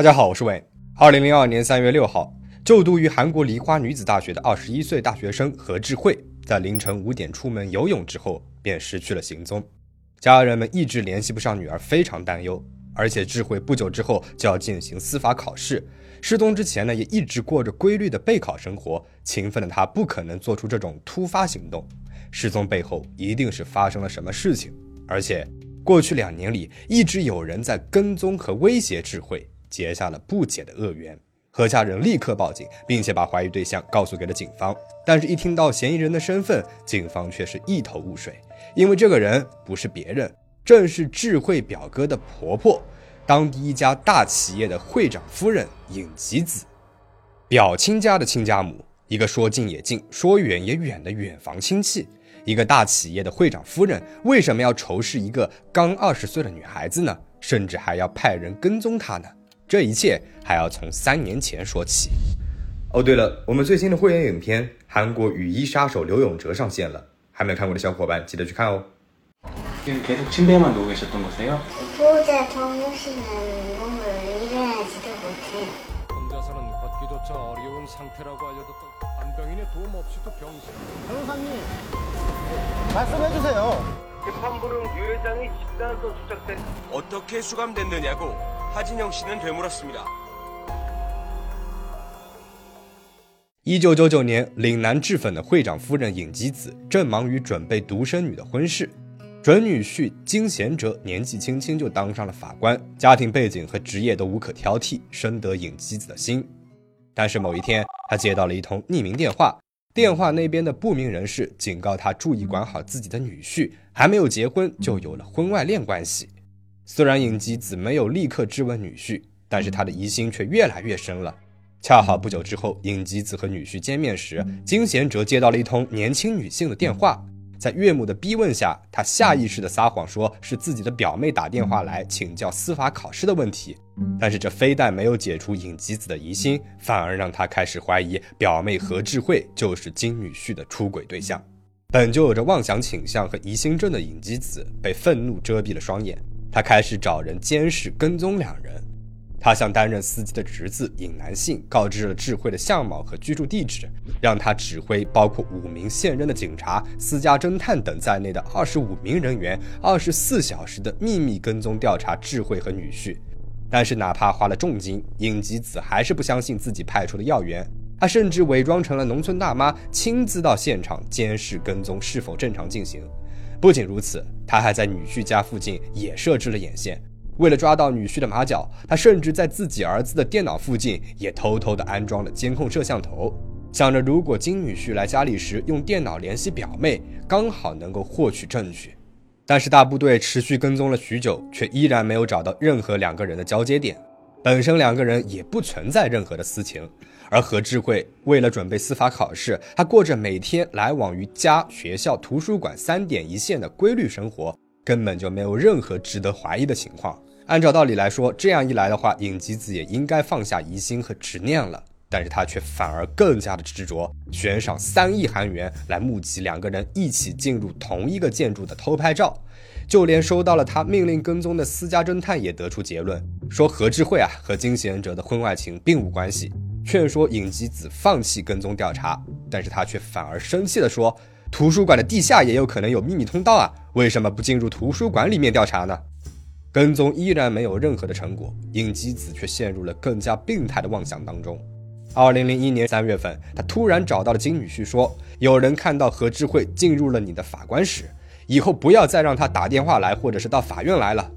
大家好，我是伟。二零零二年三月六号，就读于韩国梨花女子大学的二十一岁大学生何智慧，在凌晨五点出门游泳之后便失去了行踪。家人们一直联系不上女儿，非常担忧。而且智慧不久之后就要进行司法考试，失踪之前呢，也一直过着规律的备考生活。勤奋的她不可能做出这种突发行动，失踪背后一定是发生了什么事情。而且过去两年里，一直有人在跟踪和威胁智慧。结下了不解的恶缘，何家人立刻报警，并且把怀疑对象告诉给了警方。但是，一听到嫌疑人的身份，警方却是一头雾水，因为这个人不是别人，正是智慧表哥的婆婆，当地一家大企业的会长夫人尹吉子，表亲家的亲家母，一个说近也近，说远也远的远房亲戚。一个大企业的会长夫人为什么要仇视一个刚二十岁的女孩子呢？甚至还要派人跟踪她呢？这一切还要从三年前说起。哦，对了，我们最新的会员影片《韩国雨衣杀手刘永哲》上线了，还没有看过的小伙伴记得去看哦。계속침대에만누고계셨던거세요보자정유씨는몸을일어야지도못해혼자서는걷기조차어려운상태라고알려졌던간병인의도움없이도병실변호사님말씀해주세요재판부는유회장이집단으로추적된어떻게수감됐느냐고 하진영씨는되물었습니다一九九九年，岭南制粉的会长夫人尹吉子正忙于准备独生女的婚事，准女婿金贤哲年纪轻轻就当上了法官，家庭背景和职业都无可挑剔，深得尹吉子的心。但是某一天，他接到了一通匿名电话，电话那边的不明人士警告他注意管好自己的女婿，还没有结婚就有了婚外恋关系。 虽然尹吉子没有立刻质问女婿，但是他的疑心却越来越深了。恰好不久之后，尹吉子和女婿见面时，金贤哲接到了一通年轻女性的电话。在岳母的逼问下，他下意识地撒谎，说是自己的表妹打电话来请教司法考试的问题。但是这非但没有解除尹吉子的疑心，反而让他开始怀疑表妹何智慧就是金女婿的出轨对象。本就有着妄想倾向和疑心症的尹吉子被愤怒遮蔽了双眼。他开始找人监视、跟踪两人。他向担任司机的侄子尹南信告知了智慧的相貌和居住地址，让他指挥包括五名现任的警察、私家侦探等在内的二十五名人员，二十四小时的秘密跟踪调查智慧和女婿。但是，哪怕花了重金，尹吉子还是不相信自己派出的要员。他甚至伪装成了农村大妈，亲自到现场监视跟踪是否正常进行。不仅如此，他还在女婿家附近也设置了眼线。为了抓到女婿的马脚，他甚至在自己儿子的电脑附近也偷偷的安装了监控摄像头，想着如果金女婿来家里时用电脑联系表妹，刚好能够获取证据。但是大部队持续跟踪了许久，却依然没有找到任何两个人的交接点。本身两个人也不存在任何的私情。而何智慧为了准备司法考试，他过着每天来往于家、学校、图书馆三点一线的规律生活，根本就没有任何值得怀疑的情况。按照道理来说，这样一来的话，尹吉子也应该放下疑心和执念了。但是他却反而更加的执着，悬赏三亿韩元来募集两个人一起进入同一个建筑的偷拍照。就连收到了他命令跟踪的私家侦探也得出结论，说何智慧啊和金贤哲的婚外情并无关系。劝说尹吉子放弃跟踪调查，但是他却反而生气地说：“图书馆的地下也有可能有秘密通道啊，为什么不进入图书馆里面调查呢？”跟踪依然没有任何的成果，尹吉子却陷入了更加病态的妄想当中。二零零一年三月份，他突然找到了金女婿，说：“有人看到何智慧进入了你的法官室，以后不要再让他打电话来，或者是到法院来了。”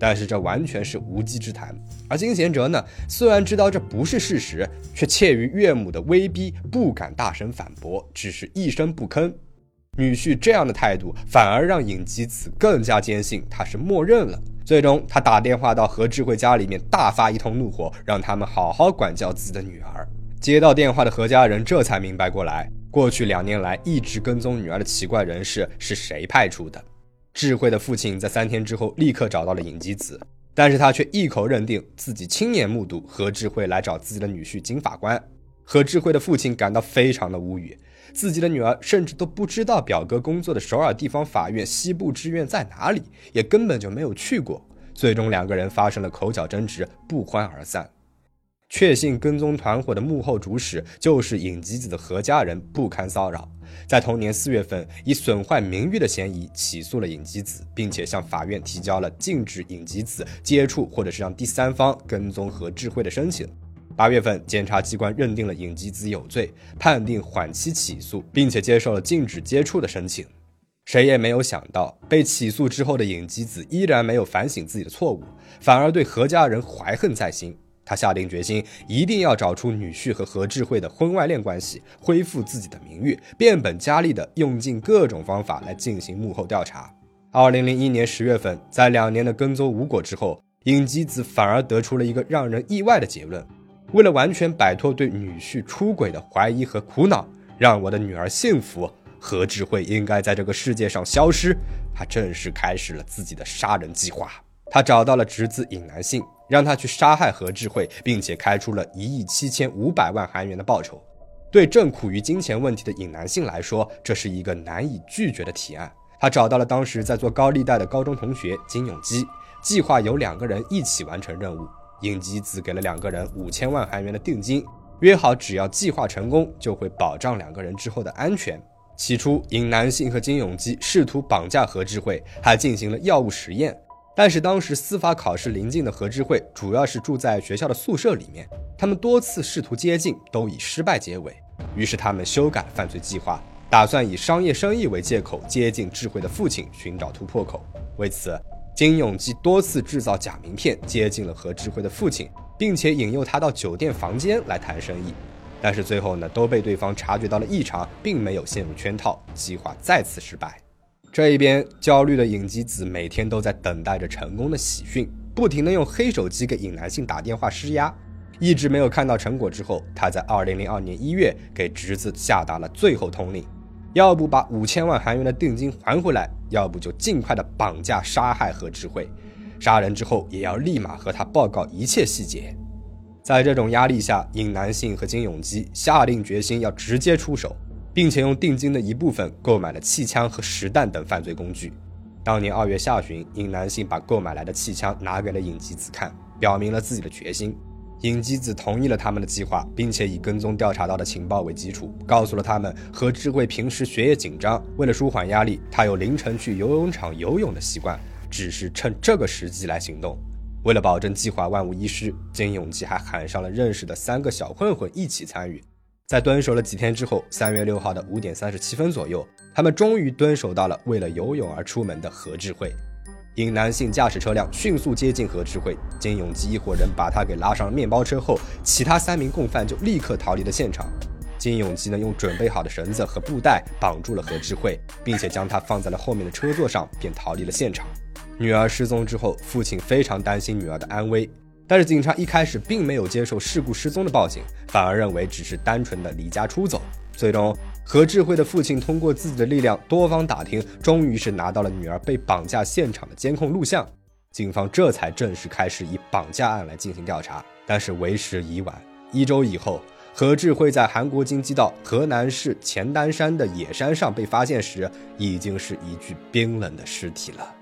但是这完全是无稽之谈。而金贤哲呢，虽然知道这不是事实，却怯于岳母的威逼，不敢大声反驳，只是一声不吭。女婿这样的态度，反而让尹吉子更加坚信他是默认了。最终，他打电话到何智慧家里面，大发一通怒火，让他们好好管教自己的女儿。接到电话的何家人这才明白过来，过去两年来一直跟踪女儿的奇怪人士是谁派出的。智慧的父亲在三天之后立刻找到了尹吉子，但是他却一口认定自己亲眼目睹何智慧来找自己的女婿金法官。何智慧的父亲感到非常的无语，自己的女儿甚至都不知道表哥工作的首尔地方法院西部支院在哪里，也根本就没有去过。最终两个人发生了口角争执，不欢而散。确信跟踪团伙的幕后主使就是尹吉子的何家人不堪骚扰，在同年四月份以损坏名誉的嫌疑起诉了尹吉子，并且向法院提交了禁止尹吉子接触或者是让第三方跟踪何智慧的申请。八月份，检察机关认定了尹吉子有罪，判定缓期起诉，并且接受了禁止接触的申请。谁也没有想到，被起诉之后的尹吉子依然没有反省自己的错误，反而对何家人怀恨在心。他下定决心，一定要找出女婿和何智慧的婚外恋关系，恢复自己的名誉，变本加厉地用尽各种方法来进行幕后调查。二零零一年十月份，在两年的跟踪无果之后，尹吉子反而得出了一个让人意外的结论：为了完全摆脱对女婿出轨的怀疑和苦恼，让我的女儿幸福。何智慧应该在这个世界上消失，他正式开始了自己的杀人计划。他找到了侄子尹南信，让他去杀害何智慧，并且开出了一亿七千五百万韩元的报酬。对正苦于金钱问题的尹南信来说，这是一个难以拒绝的提案。他找到了当时在做高利贷的高中同学金永基，计划由两个人一起完成任务。尹吉子给了两个人五千万韩元的定金，约好只要计划成功，就会保障两个人之后的安全。起初，尹南信和金永基试图绑架何智慧，还进行了药物实验。但是当时司法考试临近的何智慧，主要是住在学校的宿舍里面，他们多次试图接近，都以失败结尾。于是他们修改犯罪计划，打算以商业生意为借口接近智慧的父亲，寻找突破口。为此，金永基多次制造假名片，接近了何智慧的父亲，并且引诱他到酒店房间来谈生意。但是最后呢，都被对方察觉到了异常，并没有陷入圈套，计划再次失败。这一边焦虑的尹吉子每天都在等待着成功的喜讯，不停的用黑手机给尹南信打电话施压，一直没有看到成果。之后，他在二零零二年一月给侄子下达了最后通令：要不把五千万韩元的定金还回来，要不就尽快的绑架杀害何智慧，杀人之后也要立马和他报告一切细节。在这种压力下，尹南信和金永基下定决心要直接出手，并且用定金的一部分购买了气枪和实弹等犯罪工具。当年二月下旬，尹南信把购买来的气枪拿给了尹吉子看，表明了自己的决心。尹吉子同意了他们的计划，并且以跟踪调查到的情报为基础，告诉了他们何智慧平时学业紧张，为了舒缓压力，他有凌晨去游泳场游泳的习惯，只是趁这个时机来行动。为了保证计划万无一失，金永基还喊上了认识的三个小混混一起参与。在蹲守了几天之后，三月六号的五点三十七分左右，他们终于蹲守到了为了游泳而出门的何智慧。因男性驾驶车辆迅速接近何智慧，金永基一伙人把他给拉上了面包车后，其他三名共犯就立刻逃离了现场。金永基呢，用准备好的绳子和布带绑住了何智慧，并且将他放在了后面的车座上，便逃离了现场。女儿失踪之后，父亲非常担心女儿的安危，但是警察一开始并没有接受事故失踪的报警，反而认为只是单纯的离家出走。最终，何智慧的父亲通过自己的力量多方打听，终于是拿到了女儿被绑架现场的监控录像，警方这才正式开始以绑架案来进行调查。但是为时已晚，一周以后，何智慧在韩国京畿道河南市钱丹山的野山上被发现时，已经是一具冰冷的尸体了。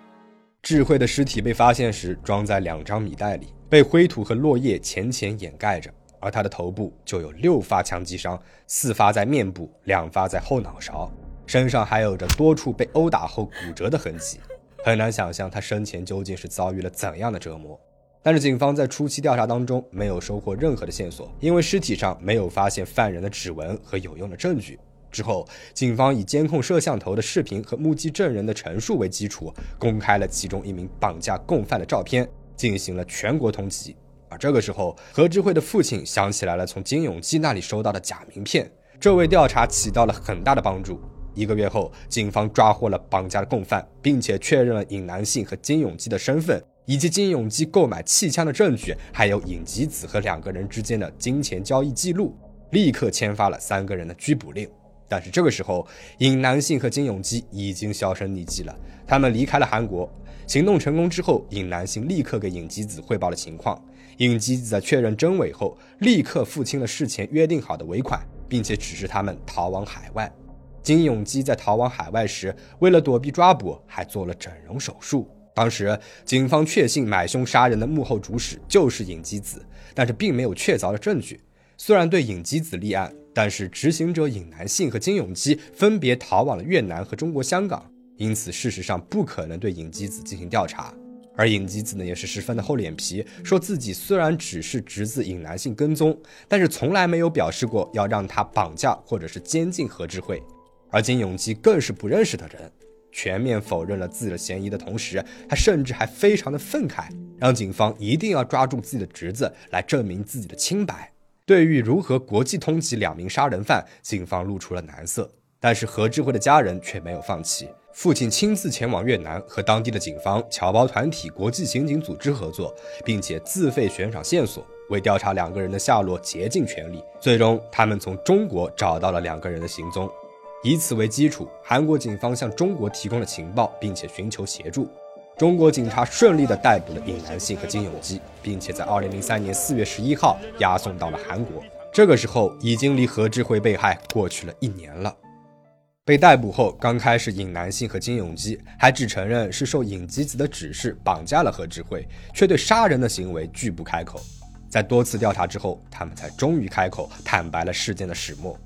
智慧的尸体被发现时，装在两张米袋里，被灰土和落叶浅浅掩盖着。而他的头部就有六发枪击伤，四发在面部，两发在后脑勺，身上还有着多处被殴打后骨折的痕迹。很难想象他生前究竟是遭遇了怎样的折磨。但是警方在初期调查当中没有收获任何的线索，因为尸体上没有发现犯人的指纹和有用的证据。之后，警方以监控摄像头的视频和目击证人的陈述为基础，公开了其中一名绑架共犯的照片，进行了全国通缉。而这个时候，何智慧的父亲想起来了从金永基那里收到的假名片，这为调查起到了很大的帮助。一个月后，警方抓获了绑架的共犯，并且确认了尹南信和金永基的身份，以及金永基购买气枪的证据，还有尹吉子和两个人之间的金钱交易记录，立刻签发了三个人的拘捕令。但是这个时候，尹南信和金永基已经销声匿迹了。他们离开了韩国。行动成功之后，尹南信立刻给尹吉子汇报了情况。尹吉子在确认真伪后，立刻付清了事前约定好的尾款，并且指示他们逃往海外。金永基在逃往海外时，为了躲避抓捕，还做了整容手术。当时警方确信买凶杀人的幕后主使就是尹基子，但是并没有确凿的证据。虽然对尹基子立案，但是执行者尹南信和金永基分别逃往了越南和中国香港，因此事实上不可能对尹基子进行调查。而尹基子呢，也是十分的厚脸皮，说自己虽然只是侄子尹南信跟踪，但是从来没有表示过要让他绑架或者是监禁何智慧。而金永基更是不认识的人，全面否认了自己的嫌疑的同时，他甚至还非常的愤慨，让警方一定要抓住自己的侄子来证明自己的清白。对于如何国际通缉两名杀人犯，警方露出了难色，但是何智慧的家人却没有放弃。父亲亲自前往越南，和当地的警方、侨胞团体、国际刑警组织合作，并且自费悬赏线索，为调查两个人的下落竭尽全力。最终，他们从中国找到了两个人的行踪。以此为基础，韩国警方向中国提供了情报，并且寻求协助。中国警察顺利地逮捕了尹南信和金永基，并且在2003年4月11号押送到了韩国。这个时候，已经离何志辉被害过去了一年了。被逮捕后，刚开始尹南信和金永基还只承认是受尹吉子的指示绑架了何志辉，却对杀人的行为拒不开口。在多次调查之后，他们才终于开口坦白了事件的始末。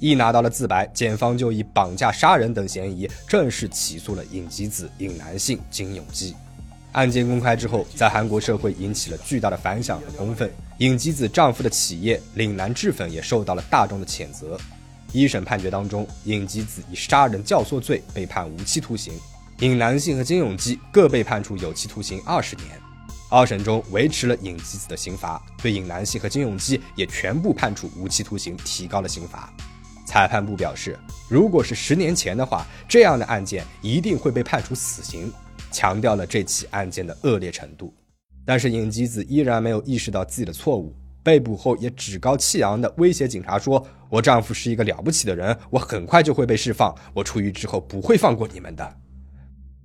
一拿到了自白，检方就以绑架、杀人等嫌疑正式起诉了尹吉子、尹南信、金永基。案件公开之后，在韩国社会引起了巨大的反响和公愤。尹吉子丈夫的企业岭南制粉也受到了大众的谴责。一审判决当中，尹吉子以杀人教唆罪被判无期徒刑，尹南信和金永基各被判处有期徒刑二十年。二审中维持了尹吉子的刑罚，对尹南信和金永基也全部判处无期徒刑，提高了刑罚。裁判部表示，如果是十年前的话，这样的案件一定会被判处死刑，强调了这起案件的恶劣程度。但是尹吉子依然没有意识到自己的错误。被捕后也趾高气扬地威胁警察说：“我丈夫是一个了不起的人，我很快就会被释放，我出狱之后不会放过你们的。”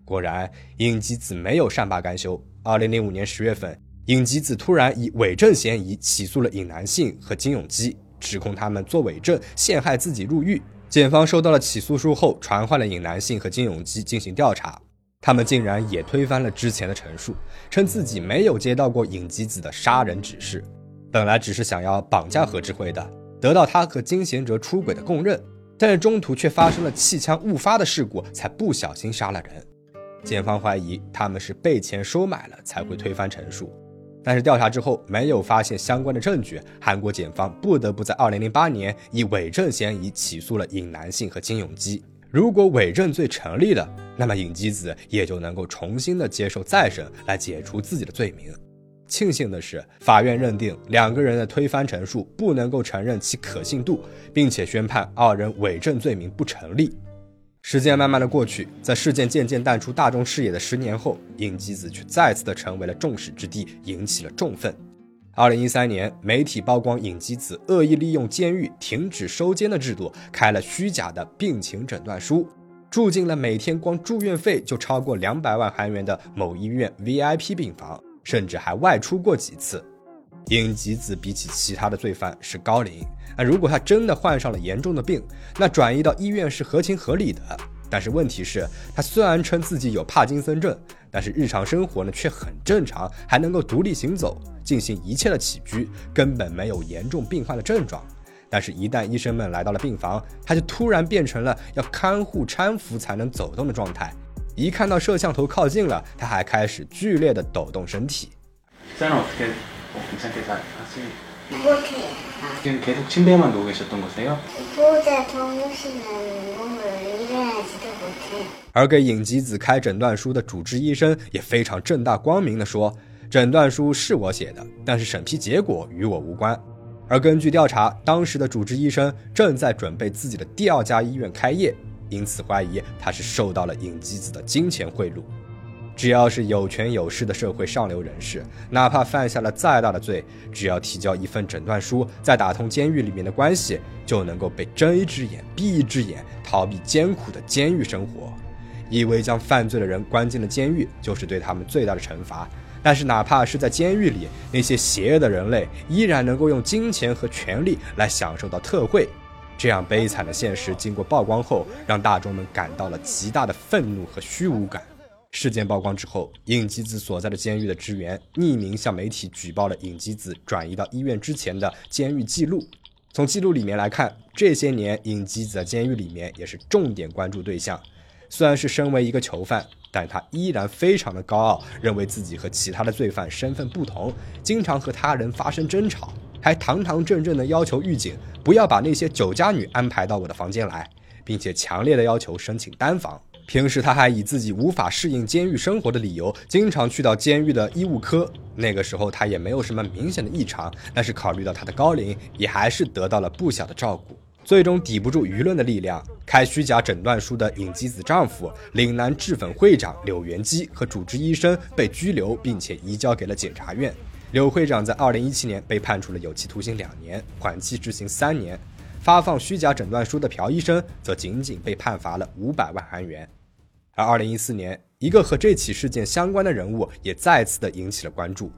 果然，尹吉子没有善罢甘休。二零零五年十月份，尹吉子突然以伪证嫌疑起诉了尹南信和金永基，指控他们作伪证陷害自己入狱。检方收到了起诉书后，传唤了尹南信和金永基进行调查，他们竟然也推翻了之前的陈述，称自己没有接到过尹吉子的杀人指示。本来只是想要绑架何志辉的，得到他和金贤哲出轨的供认，但是中途却发生了气枪误发的事故，才不小心杀了人。检方怀疑他们是被钱收买了才会推翻陈述，但是调查之后没有发现相关的证据，韩国检方不得不在2008年以伪证嫌疑起诉了尹南信和金永基。如果伪证罪成立了，那么尹基子也就能够重新的接受再审，来解除自己的罪名。庆幸的是，法院认定两个人的推翻陈述不能够承认其可信度，并且宣判二人伪证罪名不成立。时间慢慢的过去，在事件渐渐淡出大众视野的十年后，尹吉子却再次的成为了众矢之的，引起了众愤。二零一三年，媒体曝光尹吉子恶意利用监狱停止收监的制度，开了虚假的病情诊断书，住进了每天光住院费就超过两百万韩元的某医院 VIP 病房。甚至还外出过几次。尹吉子比起其他的罪犯是高龄，那如果他真的患上了严重的病，那转移到医院是合情合理的。但是问题是，他虽然称自己有帕金森症，但是日常生活呢却很正常，还能够独立行走，进行一切的起居，根本没有严重病患的症状。但是，一旦医生们来到了病房，他就突然变成了要看护搀扶才能走动的状态。一看到摄像头靠近了，他还开始剧烈的抖动身体。在어떻게괜찮게잘하시못해요지금계속침대에만누워계셨던거세요보자동요씨는몸을일어나지도못해而给尹吉子开诊断书的主治医生也非常正大光明的说：“诊断书是我写的，但是审批结果与我无关。”而根据调查，当时的主治医生正在准备自己的第二家医院开业。因此怀疑他是受到了尹基子的金钱贿赂。 只要是有权有势的社会上流人士，哪怕犯下了再大的罪，只要提交一份诊断书，再打通监狱里面的关系，就能够被睁一只眼闭一只眼，逃避艰苦的监狱生活。以为将犯罪的人关进了监狱就是对他们最大的惩罚，但是哪怕是在监狱里，那些邪恶的人类依然能够用金钱和权力来享受到特惠。这样悲惨的现实经过曝光后，让大众们感到了极大的愤怒和虚无感。事件曝光之后，尹吉子所在的监狱的职员匿名向媒体举报了尹吉子转移到医院之前的监狱记录。从记录里面来看，这些年尹吉子在监狱里面也是重点关注对象。虽然是身为一个囚犯，但他依然非常的高傲，认为自己和其他的罪犯身份不同，经常和他人发生争吵，还堂堂正正的要求狱警不要把那些酒家女安排到我的房间来，并且强烈的要求申请单房。平时他还以自己无法适应监狱生活的理由，经常去到监狱的医务科。那个时候他也没有什么明显的异常，但是考虑到他的高龄，也还是得到了不小的照顾。最终抵不住舆论的力量，开虚假诊断书的尹基子丈夫岭南制粉会长柳元基和主治医生被拘留，并且移交给了检察院。柳会长在二零一七年被判处了有期徒刑两年，缓期执行三年。发放虚假诊断书的朴医生则仅仅被判罚了五百万韩元。而二零一四年，一个和这起事件相关的人物也再次的引起了关注。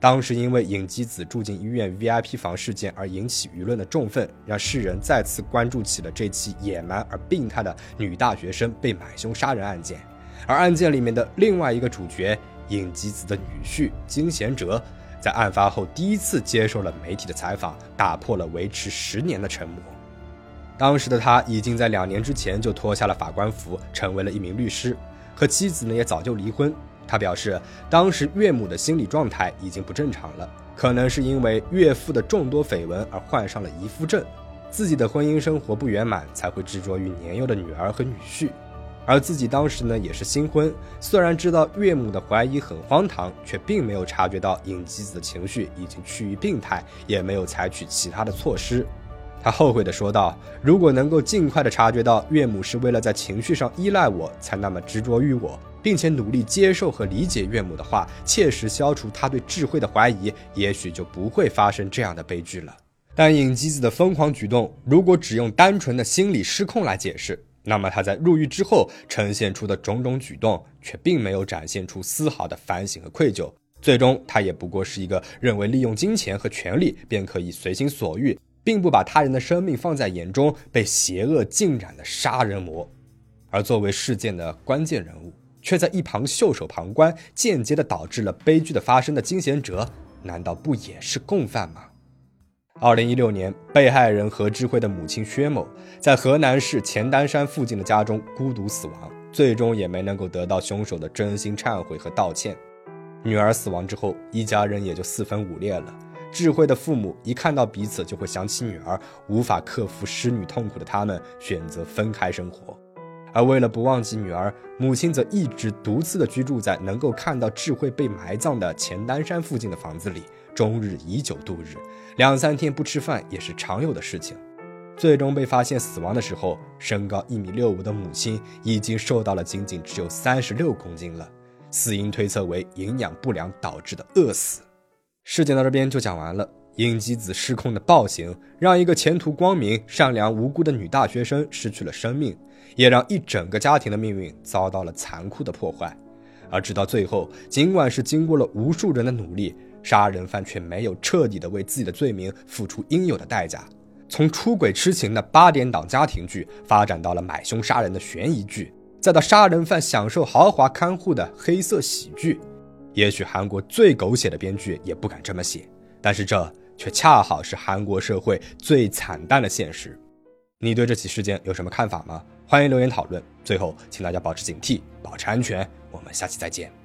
当时因为尹基子住进医院 VIP 房事件而引起舆论的重愤，让世人再次关注起了这起野蛮而病态的女大学生被买凶杀人案件。而案件里面的另外一个主角尹基子的女婿金贤哲。在案发后，第一次接受了媒体的采访，打破了维持十年的沉默。当时的他已经在两年之前就脱下了法官服，成为了一名律师，和妻子呢也早就离婚。他表示，当时岳母的心理状态已经不正常了，可能是因为岳父的众多绯闻而患上了遗妇症，自己的婚姻生活不圆满，才会执着于年幼的女儿和女婿。而自己当时呢也是新婚，虽然知道岳母的怀疑很荒唐，却并没有察觉到尹吉子的情绪已经趋于病态，也没有采取其他的措施。他后悔地说道：“如果能够尽快地察觉到岳母是为了在情绪上依赖我才那么执着于我，并且努力接受和理解岳母的话，切实消除他对智慧的怀疑，也许就不会发生这样的悲剧了。”但尹吉子的疯狂举动，如果只用单纯的心理失控来解释，那么他在入狱之后呈现出的种种举动，却并没有展现出丝毫的反省和愧疚。最终，他也不过是一个认为利用金钱和权力便可以随心所欲，并不把他人的生命放在眼中、被邪恶浸染的杀人魔。而作为事件的关键人物，却在一旁袖手旁观，间接的导致了悲剧的发生的金贤哲，难道不也是共犯吗？二零一六年，被害人何智慧的母亲薛某在河南市钱丹山附近的家中孤独死亡，最终也没能够得到凶手的真心忏悔和道歉。女儿死亡之后，一家人也就四分五裂了。智慧的父母一看到彼此就会想起女儿，无法克服失女痛苦的他们选择分开生活。而为了不忘记女儿，母亲则一直独自的居住在能够看到智慧被埋葬的钱丹山附近的房子里。终日以酒度日，两三天不吃饭也是常有的事情。最终被发现死亡的时候，身高一米六五的母亲已经瘦到了仅仅只有三十六公斤了。死因推测为营养不良导致的饿死。事件到这边就讲完了。尹吉子失控的暴行，让一个前途光明、善良无辜的女大学生失去了生命，也让一整个家庭的命运遭到了残酷的破坏。而直到最后，尽管是经过了无数人的努力。杀人犯却没有彻底的为自己的罪名付出应有的代价，从出轨痴情的八点档家庭剧发展到了买凶杀人的悬疑剧，再到杀人犯享受豪华看护的黑色喜剧。也许韩国最狗血的编剧也不敢这么写，但是这却恰好是韩国社会最惨淡的现实。你对这起事件有什么看法吗？欢迎留言讨论。最后，请大家保持警惕，保持安全。我们下期再见。